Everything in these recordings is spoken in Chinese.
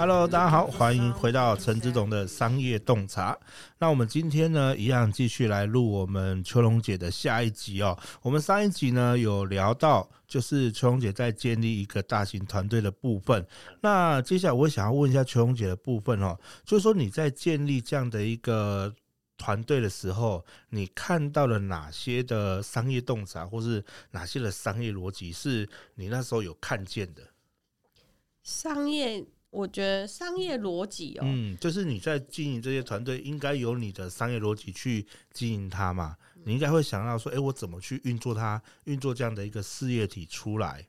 Hello，大家好，欢迎回到陈执董的商业洞察。那我们今天呢，一样继续来录我们秋龙姐的下一集哦。我们上一集呢有聊到，就是秋龙姐在建立一个大型团队的部分。那接下来我想要问一下秋龙姐的部分哦，就是说你在建立这样的一个团队的时候，你看到了哪些的商业洞察，或是哪些的商业逻辑，是你那时候有看见的？商业。我觉得商业逻辑哦，嗯，就是你在经营这些团队，应该有你的商业逻辑去经营它嘛。你应该会想到说，哎，我怎么去运作它，运作这样的一个事业体出来？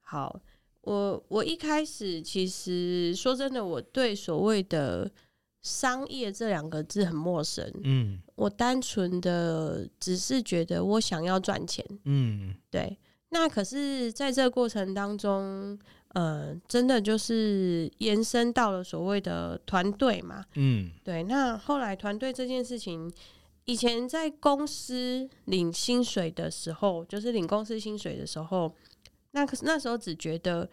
好，我我一开始其实说真的，我对所谓的商业这两个字很陌生。嗯，我单纯的只是觉得我想要赚钱。嗯，对。那可是在这个过程当中。呃，真的就是延伸到了所谓的团队嘛。嗯，对。那后来团队这件事情，以前在公司领薪水的时候，就是领公司薪水的时候，那可是那时候只觉得，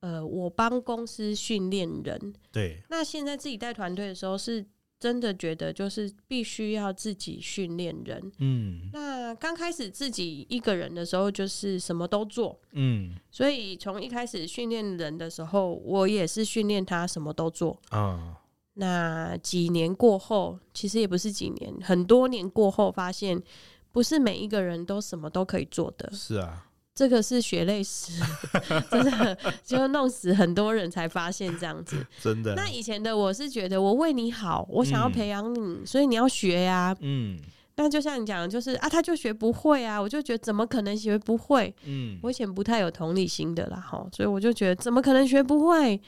呃，我帮公司训练人。对。那现在自己带团队的时候是。真的觉得就是必须要自己训练人，嗯，那刚开始自己一个人的时候，就是什么都做，嗯，所以从一开始训练人的时候，我也是训练他什么都做。啊。那几年过后，其实也不是几年，很多年过后，发现不是每一个人都什么都可以做的，是啊。这个是血泪史，真的就弄死很多人才发现这样子，真的。那以前的我是觉得我为你好，我想要培养你，嗯、所以你要学呀、啊。嗯。那就像你讲的，就是啊，他就学不会啊，我就觉得怎么可能学不会？嗯。我以前不太有同理心的啦，哈，所以我就觉得怎么可能学不会？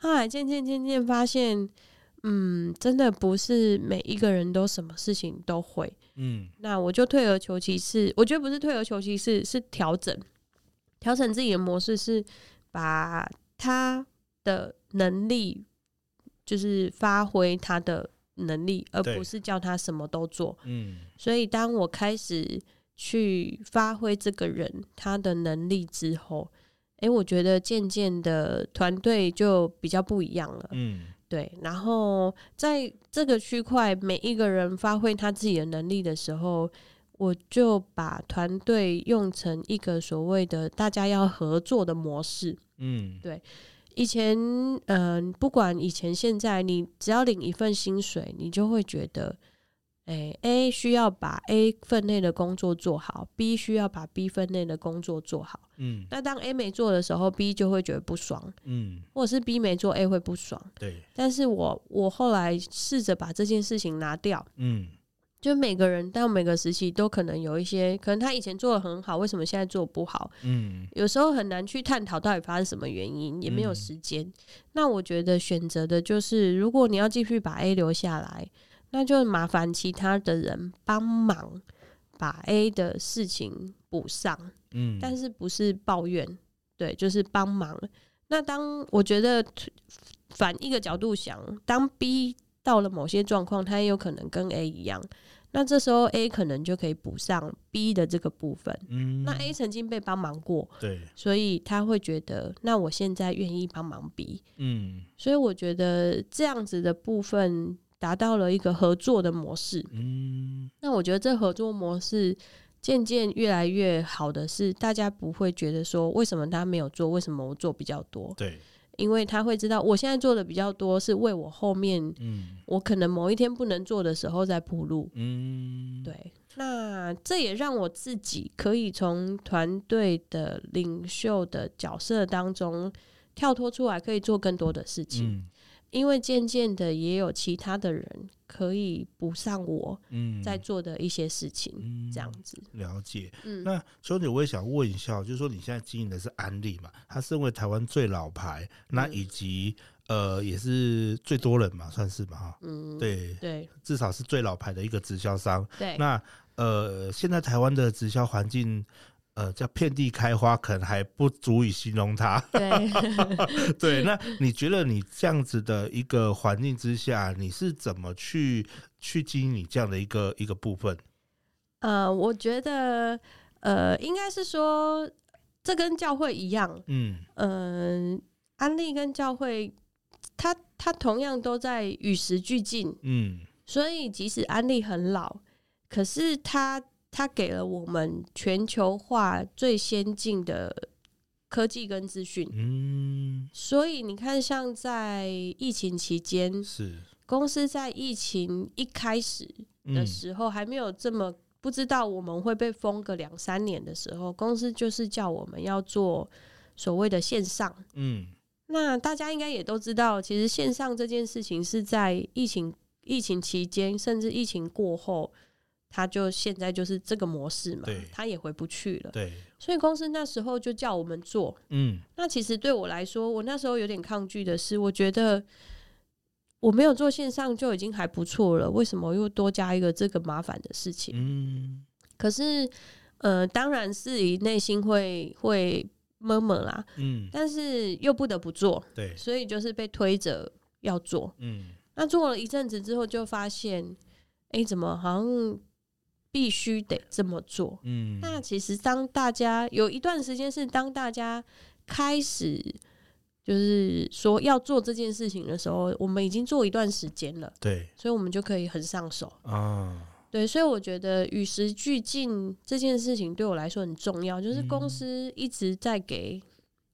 后来渐渐渐渐发现，嗯，真的不是每一个人都什么事情都会。嗯，那我就退而求其次。我觉得不是退而求其次，是调整，调整自己的模式，是把他的能力，就是发挥他的能力，而不是叫他什么都做。嗯，所以当我开始去发挥这个人他的能力之后，哎、欸，我觉得渐渐的团队就比较不一样了。嗯。对，然后在这个区块，每一个人发挥他自己的能力的时候，我就把团队用成一个所谓的大家要合作的模式。嗯，对，以前嗯、呃，不管以前现在，你只要领一份薪水，你就会觉得。诶，A 需要把 A 分内的工作做好，B 需要把 B 分内的工作做好。嗯，那当 A 没做的时候，B 就会觉得不爽。嗯，或者是 B 没做，A 会不爽。对。但是我我后来试着把这件事情拿掉。嗯，就每个人到每个时期都可能有一些，可能他以前做的很好，为什么现在做不好？嗯，有时候很难去探讨到底发生什么原因，也没有时间。嗯，那我觉得选择的就是，如果你要继续把 A 留下来。那就麻烦其他的人帮忙把 A 的事情补上，嗯，但是不是抱怨，对，就是帮忙。那当我觉得反一个角度想，当 B 到了某些状况，他也有可能跟 A 一样，那这时候 A 可能就可以补上 B 的这个部分，嗯，那 A 曾经被帮忙过，对，所以他会觉得，那我现在愿意帮忙 B，嗯，所以我觉得这样子的部分。达到了一个合作的模式，嗯，那我觉得这合作模式渐渐越来越好的是，大家不会觉得说，为什么他没有做，为什么我做比较多？对，因为他会知道我现在做的比较多，是为我后面，嗯，我可能某一天不能做的时候再铺路，嗯，对。那这也让我自己可以从团队的领袖的角色当中跳脱出来，可以做更多的事情。嗯因为渐渐的，也有其他的人可以补上我在做的一些事情，嗯、这样子。了解。嗯、那兄弟，我也想问一下，就是说你现在经营的是安利嘛？它身为台湾最老牌，那以及、嗯、呃也是最多人嘛，算是吧？哈。嗯，对对，至少是最老牌的一个直销商。对。那呃，现在台湾的直销环境。呃，叫遍地开花，可能还不足以形容它。对，对。那你觉得你这样子的一个环境之下，你是怎么去去经营你这样的一个一个部分？呃，我觉得，呃，应该是说，这跟教会一样。嗯，呃，安利跟教会它它同样都在与时俱进，嗯，所以即使安利很老，可是他他给了我们全球化最先进的科技跟资讯，嗯，所以你看，像在疫情期间，是。公司在疫情一开始的时候，还没有这么不知道我们会被封个两三年的时候，公司就是叫我们要做所谓的线上，嗯。那大家应该也都知道，其实线上这件事情是在疫情疫情期间，甚至疫情过后，他就现在就是这个模式嘛，他也回不去了。对，所以公司那时候就叫我们做。嗯，那其实对我来说，我那时候有点抗拒的是，我觉得我没有做线上就已经还不错了，为什么又多加一个这个麻烦的事情？嗯，可是呃，当然是以内心会会。闷闷啦，嗯，但是又不得不做，对，所以就是被推着要做，嗯，那做了一阵子之后，就发现，哎、欸，怎么好像必须得这么做，嗯，那其实当大家有一段时间是当大家开始就是说要做这件事情的时候，我们已经做一段时间了，对，所以我们就可以很上手。啊。对，所以我觉得与时俱进这件事情对我来说很重要。就是公司一直在给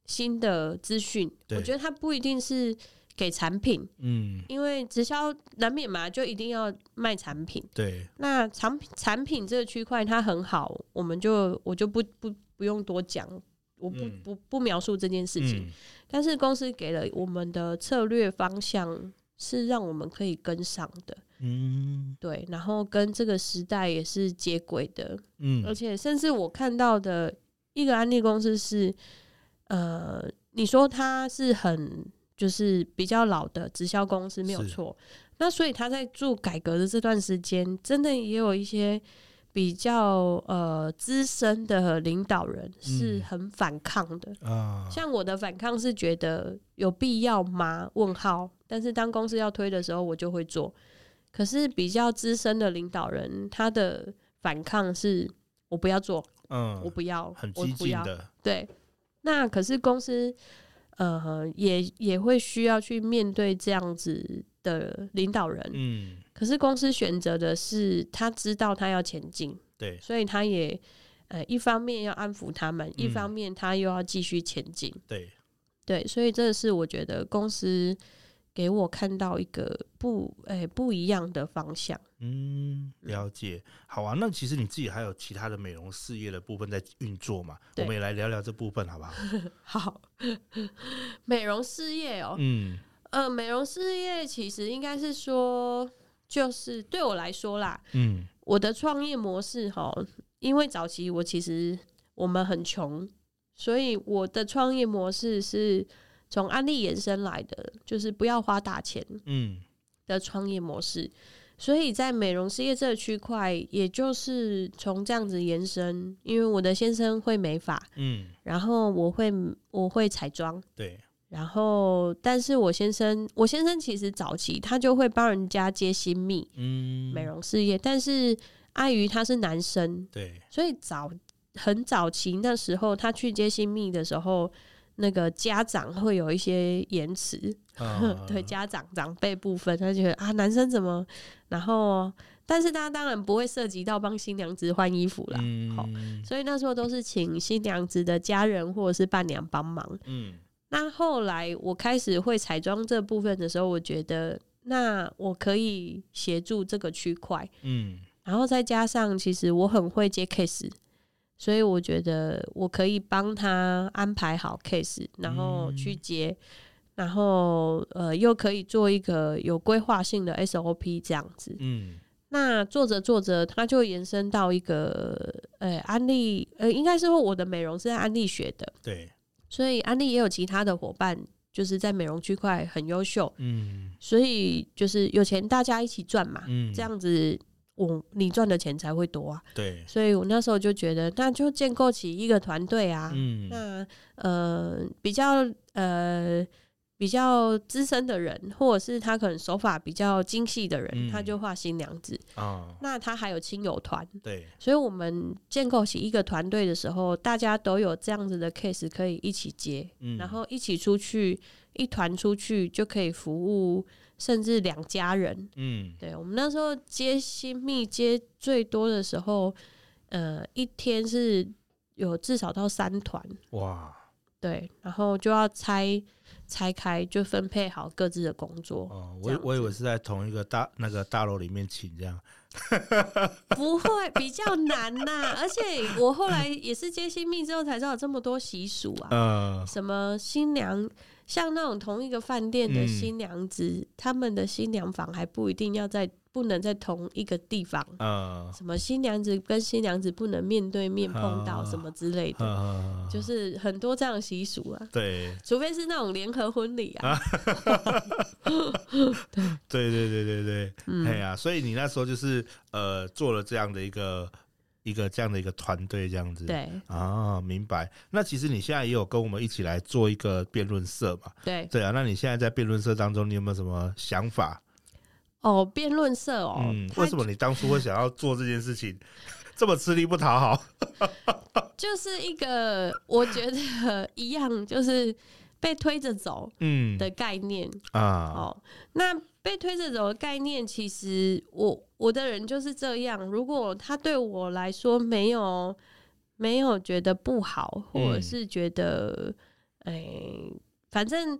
新的资讯，嗯、我觉得它不一定是给产品，嗯，因为直销难免嘛，就一定要卖产品。对，那产品产品这个区块它很好，我们就我就不不不用多讲，我不、嗯、不不描述这件事情。嗯、但是公司给了我们的策略方向，是让我们可以跟上的。嗯，对，然后跟这个时代也是接轨的，嗯，而且甚至我看到的一个安利公司是，呃，你说它是很就是比较老的直销公司没有错，那所以他在做改革的这段时间，真的也有一些比较呃资深的领导人是很反抗的。啊，像我的反抗是觉得有必要吗？问号，但是当公司要推的时候，我就会做。可是比较资深的领导人，他的反抗是我不要做，嗯，我不要，很激进的，对。那可是公司，呃，也也会需要去面对这样子的领导人，嗯。可是公司选择的是，他知道他要前进，对，所以他也，呃，一方面要安抚他们，嗯，一方面他又要继续前进，对，对。所以这是我觉得公司。给我看到一个不诶、欸、不一样的方向。嗯，了解。好啊，那其实你自己还有其他的美容事业的部分在运作嘛？我们也来聊聊这部分好不好？好，美容事业哦、喔。嗯，呃，美容事业其实应该是说，就是对我来说啦，嗯，我的创业模式哈，因为早期我其实我们很穷，所以我的创业模式是。从安利延伸来的，就是不要花大钱，嗯，的创业模式。嗯、所以在美容事业这个区块，也就是从这样子延伸。因为我的先生会美发，嗯，然后我会我会彩妆，对，然后但是我先生我先生其实早期他就会帮人家接新密，嗯，美容事业，但是碍于他是男生，对，所以早很早期那时候他去接新密的时候。那个家长会有一些延迟，啊、对家长长辈部分，他觉得啊，男生怎么？然后，但是他当然不会涉及到帮新娘子换衣服啦，好、嗯，所以那时候都是请新娘子的家人或者是伴娘帮忙。嗯，那后来我开始会彩妆这部分的时候，我觉得那我可以协助这个区块，嗯，然后再加上其实我很会接 case。所以我觉得我可以帮他安排好 case，然后去接，嗯、然后呃又可以做一个有规划性的 SOP 这样子。嗯，那做着做着，他就延伸到一个呃安利，呃应该是说我的美容是在安利学的，对，所以安利也有其他的伙伴，就是在美容区块很优秀。嗯，所以就是有钱大家一起赚嘛，嗯，这样子。我你赚的钱才会多啊，对，所以我那时候就觉得，那就建构起一个团队啊，嗯，那呃比较呃比较资深的人，或者是他可能手法比较精细的人，嗯、他就画新娘子。哦、那他还有亲友团，对，所以我们建构起一个团队的时候，大家都有这样子的 case 可以一起接，嗯、然后一起出去，一团出去就可以服务甚至两家人。嗯，对，我们那时候接新密接最多的时候，呃，一天是有至少到三团。哇！对，然后就要拆拆开，就分配好各自的工作。哦，我我以为是在同一个大那个大楼里面请这样，不会比较难呐、啊。而且我后来也是接新密之后才知道有这么多习俗啊。呃，什么新娘，像那种同一个饭店的新娘子，嗯、他们的新娘房还不一定要在。不能在同一个地方，呃，什么新娘子跟新娘子不能面对面碰到，什么之类的，呃、就是很多这样的习俗啊。对，除非是那种联合婚礼啊。对。对对对对对，哎呀、嗯，所以你那时候就是呃做了这样的一个一个这样的一个团队这样子。对啊，明白。那其实你现在也有跟我们一起来做一个辩论社嘛？对对啊，那你现在在辩论社当中，你有没有什么想法？哦，辩论社哦，嗯，为什么你当初会想要做这件事情，这么吃力不讨好？就是一个我觉得一样，就是被推着走，嗯的概念、嗯、啊。哦，那被推着走的概念，其实我我的人就是这样。如果他对我来说没有没有觉得不好，或者是觉得哎、嗯欸，反正。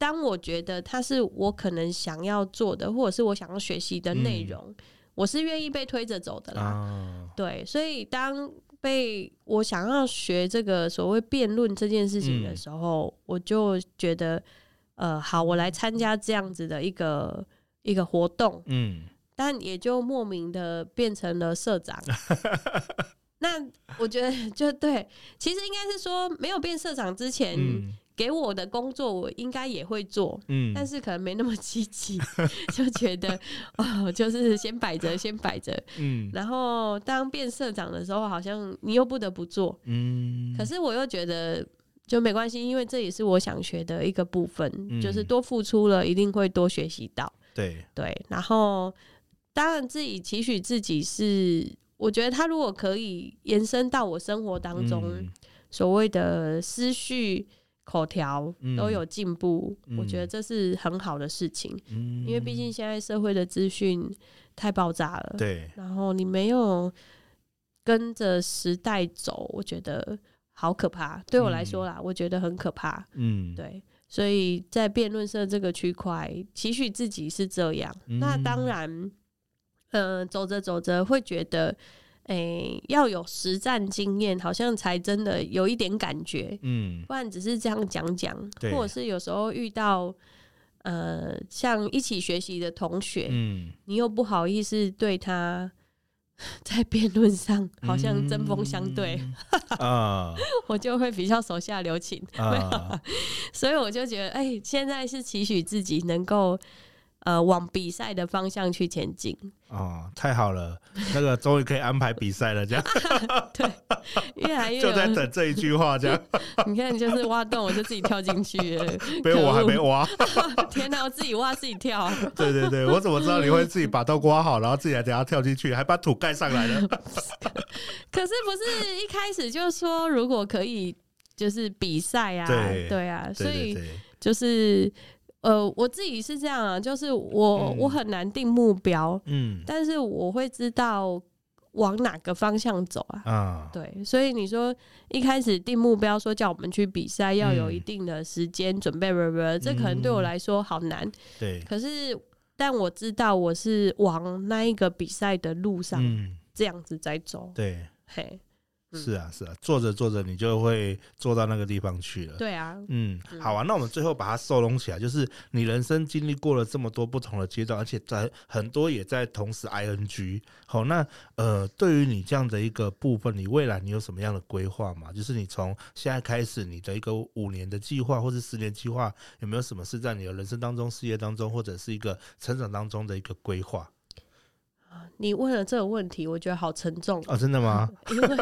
当我觉得他是我可能想要做的，或者是我想要学习的内容，嗯、我是愿意被推着走的啦。啊、对，所以当被我想要学这个所谓辩论这件事情的时候，嗯、我就觉得，呃，好，我来参加这样子的一个一个活动。嗯，但也就莫名的变成了社长。那我觉得就对，其实应该是说，没有变社长之前。嗯给我的工作，我应该也会做，嗯，但是可能没那么积极，就觉得哦，就是先摆着，先摆着，嗯，然后当变社长的时候，好像你又不得不做，嗯，可是我又觉得就没关系，因为这也是我想学的一个部分，嗯，就是多付出了，一定会多学习到，对对，然后当然自己期许自己是，我觉得他如果可以延伸到我生活当中，嗯，所谓的思绪。口条都有进步，嗯、我觉得这是很好的事情。嗯、因为毕竟现在社会的资讯太爆炸了，对。然后你没有跟着时代走，我觉得好可怕。对我来说啦，嗯、我觉得很可怕。嗯，对。所以在辩论社这个区块，期许自己是这样。嗯、那当然，嗯、呃，走着走着会觉得。诶、欸，要有实战经验，好像才真的有一点感觉。嗯，不然只是这样讲讲，或者是有时候遇到呃，像一起学习的同学，嗯，你又不好意思对他 在辩论上好像针锋相对啊，我就会比较手下留情。啊、所以我就觉得，哎、欸，现在是期许自己能够。呃，往比赛的方向去前进。哦，太好了，那个终于可以安排比赛了，这样。对，越来越就在等这一句话，这样。你看，就是挖洞，我就自己跳进去了，被我还没挖，天哪，我自己挖自己跳，对对对，我怎么知道你会自己把洞挖好，然后自己还等下跳进去，还把土盖上来了？可是不是一开始就说如果可以，就是比赛啊，对。对啊，所以就是。呃，我自己是这样啊，就是我、嗯、我很难定目标，嗯，但是我会知道往哪个方向走啊，啊，对，所以你说一开始定目标说叫我们去比赛，要有一定的时间准备，不不、嗯，这可能对我来说好难，对，可是但我知道我是往那一个比赛的路上，这样子在走，嗯、对，嘿。是啊，是啊，做着做着，你就会做到那个地方去了。对啊，嗯，好啊，那我们最后把它收拢起来，就是你人生经历过了这么多不同的阶段，而且在很多也在同时 ing。好，那呃，对于你这样的一个部分，你未来你有什么样的规划吗？就是你从现在开始，你的一个五年的计划或者十年计划，有没有什么是在你的人生当中、事业当中，或者是一个成长当中的一个规划？你问了这个问题，我觉得好沉重哦，真的吗？因为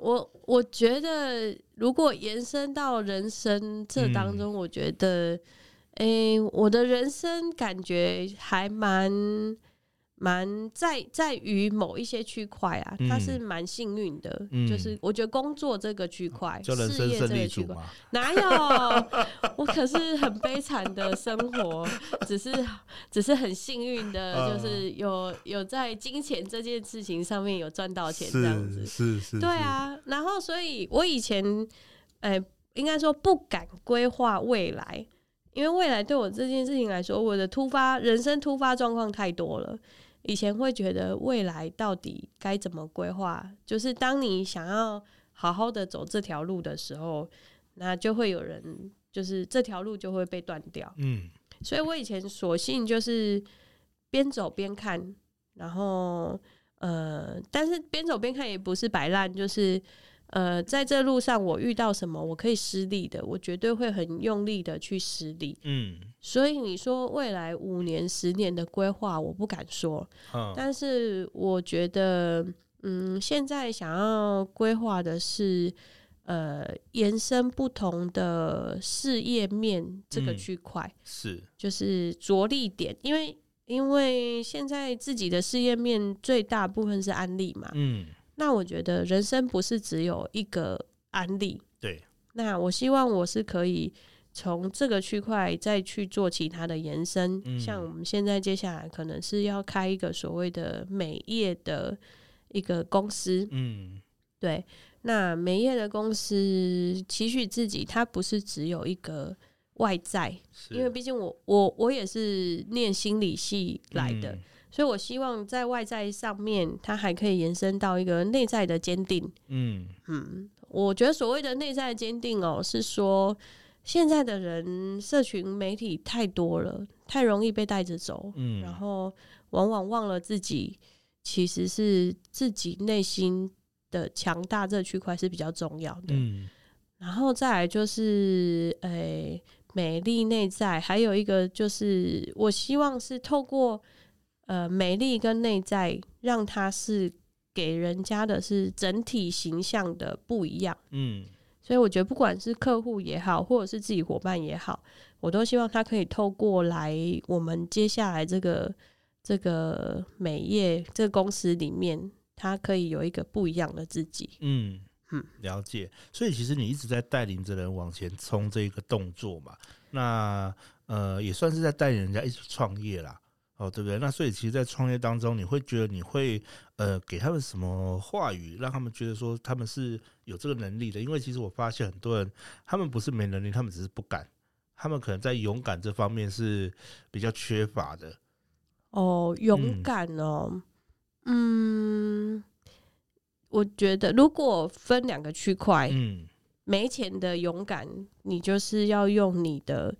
我我觉得，如果延伸到人生这当中，嗯、我觉得，诶、欸，我的人生感觉还蛮。蛮在在于某一些区块啊，他是蛮幸运的，嗯、就是我觉得工作这个区块，就人生胜利组嘛，哪有？我可是很悲惨的生活，只是只是很幸运的，就是有有在金钱这件事情上面有赚到钱这样子，是是，是是，对啊。然后，所以我以前，哎、欸，应该说不敢规划未来，因为未来对我这件事情来说，我的突发人生突发状况太多了。以前会觉得未来到底该怎么规划，就是当你想要好好的走这条路的时候，那就会有人，就是这条路就会被断掉。嗯，所以我以前索性就是边走边看，然后呃，但是边走边看也不是摆烂，就是。呃，在这路上我遇到什么我可以施力的，我绝对会很用力的去施力。嗯，所以你说未来五年、十年的规划，我不敢说。嗯，但是我觉得，嗯，现在想要规划的是，呃，延伸不同的事业面这个区块，是就是着力点，因为因为现在自己的事业面最大部分是安利嘛。嗯。那我觉得人生不是只有一个案例，对。那我希望我是可以从这个区块再去做其他的延伸，嗯、像我们现在接下来可能是要开一个所谓的美业的一个公司，嗯，对。那美业的公司期许自己，它不是只有一个外在，因为毕竟我我我也是念心理系来的。嗯所以，我希望在外在上面，它还可以延伸到一个内在的坚定。嗯嗯，我觉得所谓的内在的坚定哦，是说现在的人社群媒体太多了，太容易被带着走。嗯，然后往往忘了自己其实是自己内心的强大这区块是比较重要的。嗯，然后再来就是，诶、欸，美丽内在，还有一个就是，我希望是透过。呃，美丽跟内在，让它是给人家的是整体形象的不一样。嗯，所以我觉得不管是客户也好，或者是自己伙伴也好，我都希望他可以透过来我们接下来这个这个美业这个公司里面，他可以有一个不一样的自己。嗯嗯，了解。所以其实你一直在带领着人往前冲这一个动作嘛，那呃也算是在带领人家一起创业啦。哦，对不对？那所以其实，在创业当中，你会觉得你会呃给他们什么话语，让他们觉得说他们是有这个能力的？因为其实我发现很多人，他们不是没能力，他们只是不敢，他们可能在勇敢这方面是比较缺乏的。哦，勇敢哦，嗯，嗯，我觉得如果分两个区块，嗯，没钱的勇敢，你就是要用你的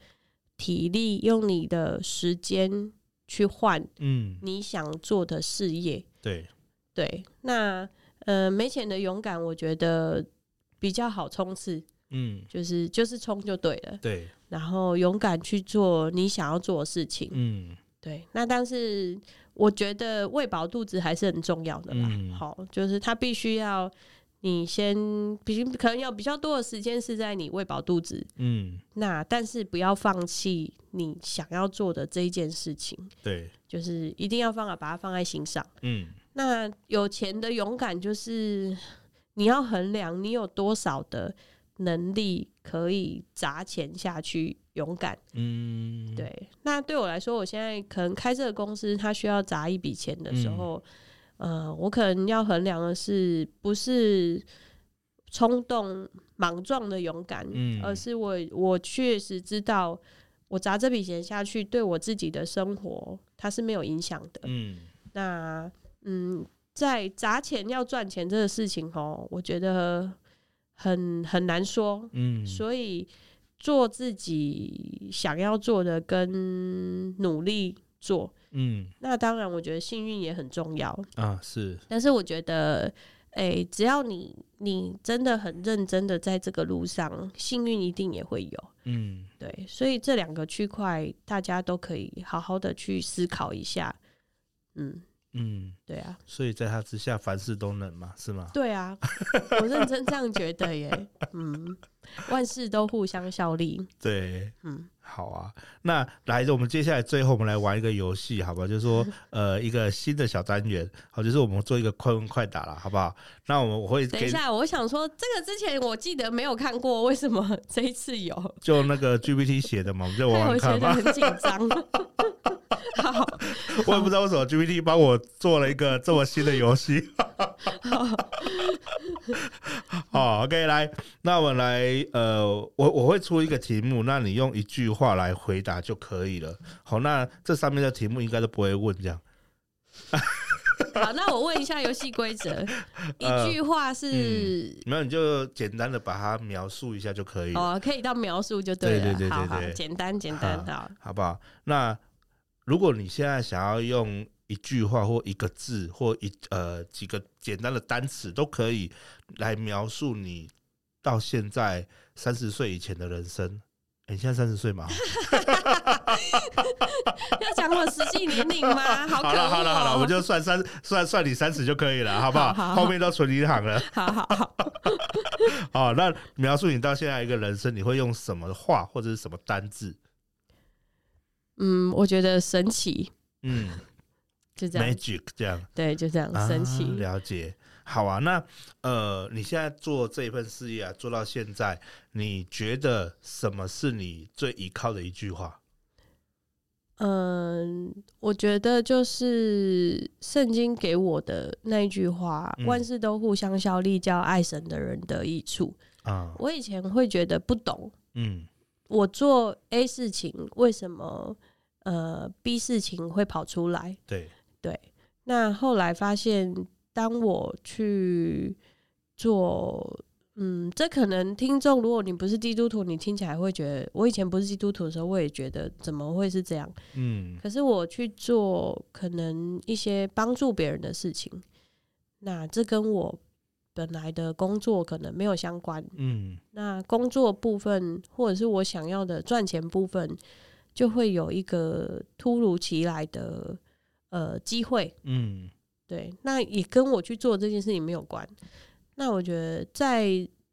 体力，用你的时间。去换，嗯，你想做的事业，嗯、对。对，那呃，没钱的勇敢，我觉得比较好冲刺，嗯，就是就是冲就对了，对，然后勇敢去做你想要做的事情，嗯，对，那但是我觉得喂饱肚子还是很重要的啦，嗯、好，就是他必须要。你先比可能有比较多的时间是在你喂饱肚子，嗯，那但是不要放弃你想要做的这一件事情，对，就是一定要放啊，把它放在心上，嗯。那有钱的勇敢就是你要衡量你有多少的能力可以砸钱下去勇敢，嗯，对。那对我来说，我现在可能开这个公司，它需要砸一笔钱的时候。嗯呃，我可能要衡量的是，不是冲动、莽撞的勇敢，嗯，而是我我确实知道，我砸这笔钱下去，对我自己的生活它是没有影响的，嗯。那嗯，在砸钱要赚钱这个事情哦，我觉得很很难说，嗯。所以做自己想要做的，跟努力做。嗯，那当然，我觉得幸运也很重要啊。是，但是我觉得，哎、欸，只要你你真的很认真的在这个路上，幸运一定也会有。嗯，对，所以这两个区块大家都可以好好的去思考一下。嗯嗯，对啊，所以在他之下凡事都能嘛，是吗？对啊，我认真这样觉得耶。嗯，万事都互相效力。对，嗯。好啊，那来，我们接下来最后我们来玩一个游戏，好不好？就是说，呃，一个新的小单元，好，就是我们做一个快问快答了，好不好？那我们我会等一下，我想说，这个之前我记得没有看过，为什么这一次有？就那个 GPT 写的嘛，我们 就玩玩看吧。很紧张。好，我也不知道为什么 GPT 帮我做了一个这么新的游戏。好，OK，来，那我们来，呃，我我会出一个题目，那你用一句话来回答就可以了。好，那这上面的题目应该都不会问这样。好，那我问一下游戏规则，一句话是，没有你就简单的把它描述一下就可以了。哦，可以到描述就对了。对对对对对，好好简单简单，好，好不好？那如果你现在想要用一句话或一个字或一呃几个简单的单词都可以来描述你到现在三十岁以前的人生。欸、你现在三十岁吗？要讲我实际年龄吗？好，好了好了好了，我们就算三算算你三十就可以了，好不好？好好好，后面都存银行了。好好好。好，那描述你到现在一个人生，你会用什么话或者是什么单字？嗯，我觉得神奇。嗯。就这样，magic 这样，对，就这样，神奇。啊，了解。好啊，那呃，你现在做这一份事业啊，做到现在，你觉得什么是你最依靠的一句话？嗯，我觉得就是圣经给我的那一句话：“嗯、万事都互相效力，叫爱神的人得益处。”啊，我以前会觉得不懂，嗯，我做 A 事情，为什么呃 B 事情会跑出来？对。对，那后来发现，当我去做，嗯，这可能听众，如果你不是基督徒，你听起来会觉得，我以前不是基督徒的时候，我也觉得怎么会是这样？嗯，可是我去做可能一些帮助别人的事情，那这跟我本来的工作可能没有相关。嗯，那工作部分或者是我想要的赚钱部分，就会有一个突如其来的。呃，机会，嗯，对，那也跟我去做这件事情没有关。那我觉得在，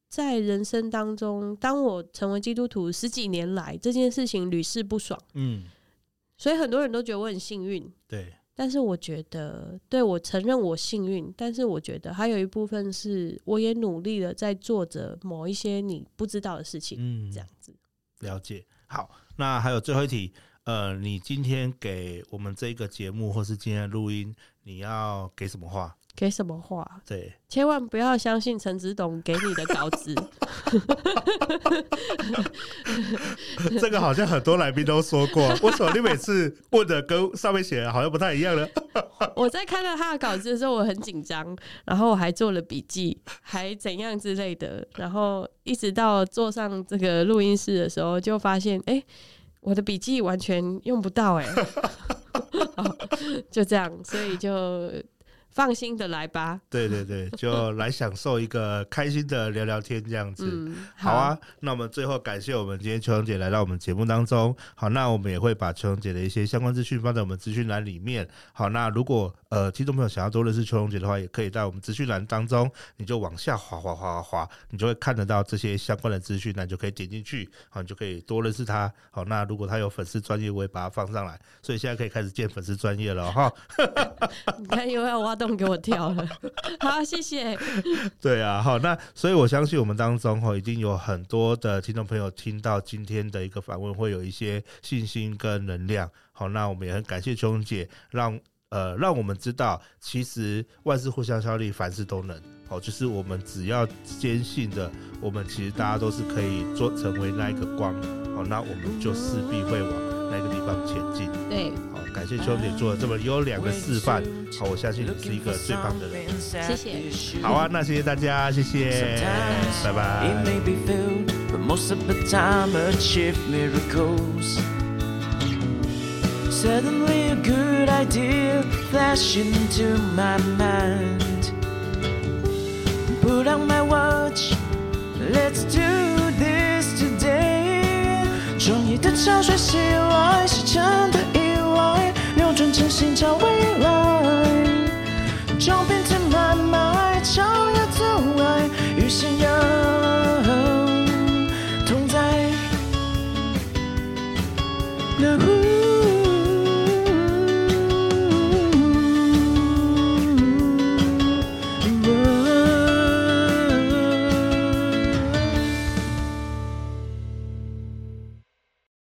在在人生当中，当我成为基督徒十几年来，这件事情屡试不爽，嗯，所以很多人都觉得我很幸运，对。但是我觉得，对，我承认我幸运，但是我觉得还有一部分是，我也努力的在做着某一些你不知道的事情，嗯，这样子。了解。好，那还有最后一题。呃，你今天给我们这个节目，或是今天的录音，你要给什么话？给什么话？对，千万不要相信陈子董给你的稿子。这个好像很多来宾都说过，为什么你每次问的跟上面写的好像不太一样呢？我在看到他的稿子的时候，我很紧张，然后我还做了笔记，还怎样之类的，然后一直到坐上这个录音室的时候，就发现，哎、欸。我的笔记完全用不到哎、就这样，所以就。放心的来吧，对对对，就来享受一个开心的聊聊天这样子。嗯、好，好啊，那我们最后感谢我们今天秋蓉姐来到我们节目当中。好，那我们也会把秋蓉姐的一些相关资讯放在我们资讯栏里面。好，那如果呃听众朋友想要多认识秋蓉姐的话，也可以在我们资讯栏当中，你就往下滑滑滑滑滑，你就会看得到这些相关的资讯，那你就可以点进去，好，你就可以多认识她。好，那如果她有粉丝专业，我也把它放上来，所以现在可以开始建粉丝专业了哈。你看，又要挖。动给我跳了，好，谢谢。对啊，好，那所以我相信我们当中哈，已经有很多的听众朋友听到今天的一个访问，会有一些信心跟能量。好，那我们也很感谢琼姐，让呃让我们知道，其实万事互相效力，凡事都能。好，就是我们只要坚信的，我们其实大家都是可以做成为那一个光。好，那我们就势必会往那个地方前进对好感谢兄弟做了这么优良的示范好我相信你是一个最棒的人谢谢好啊那谢谢大家谢谢拜拜 certainly a good idea flashing to my mind put on my watch let's do 中意的潮水袭来，是真的意外，扭转真心找未来，装逼。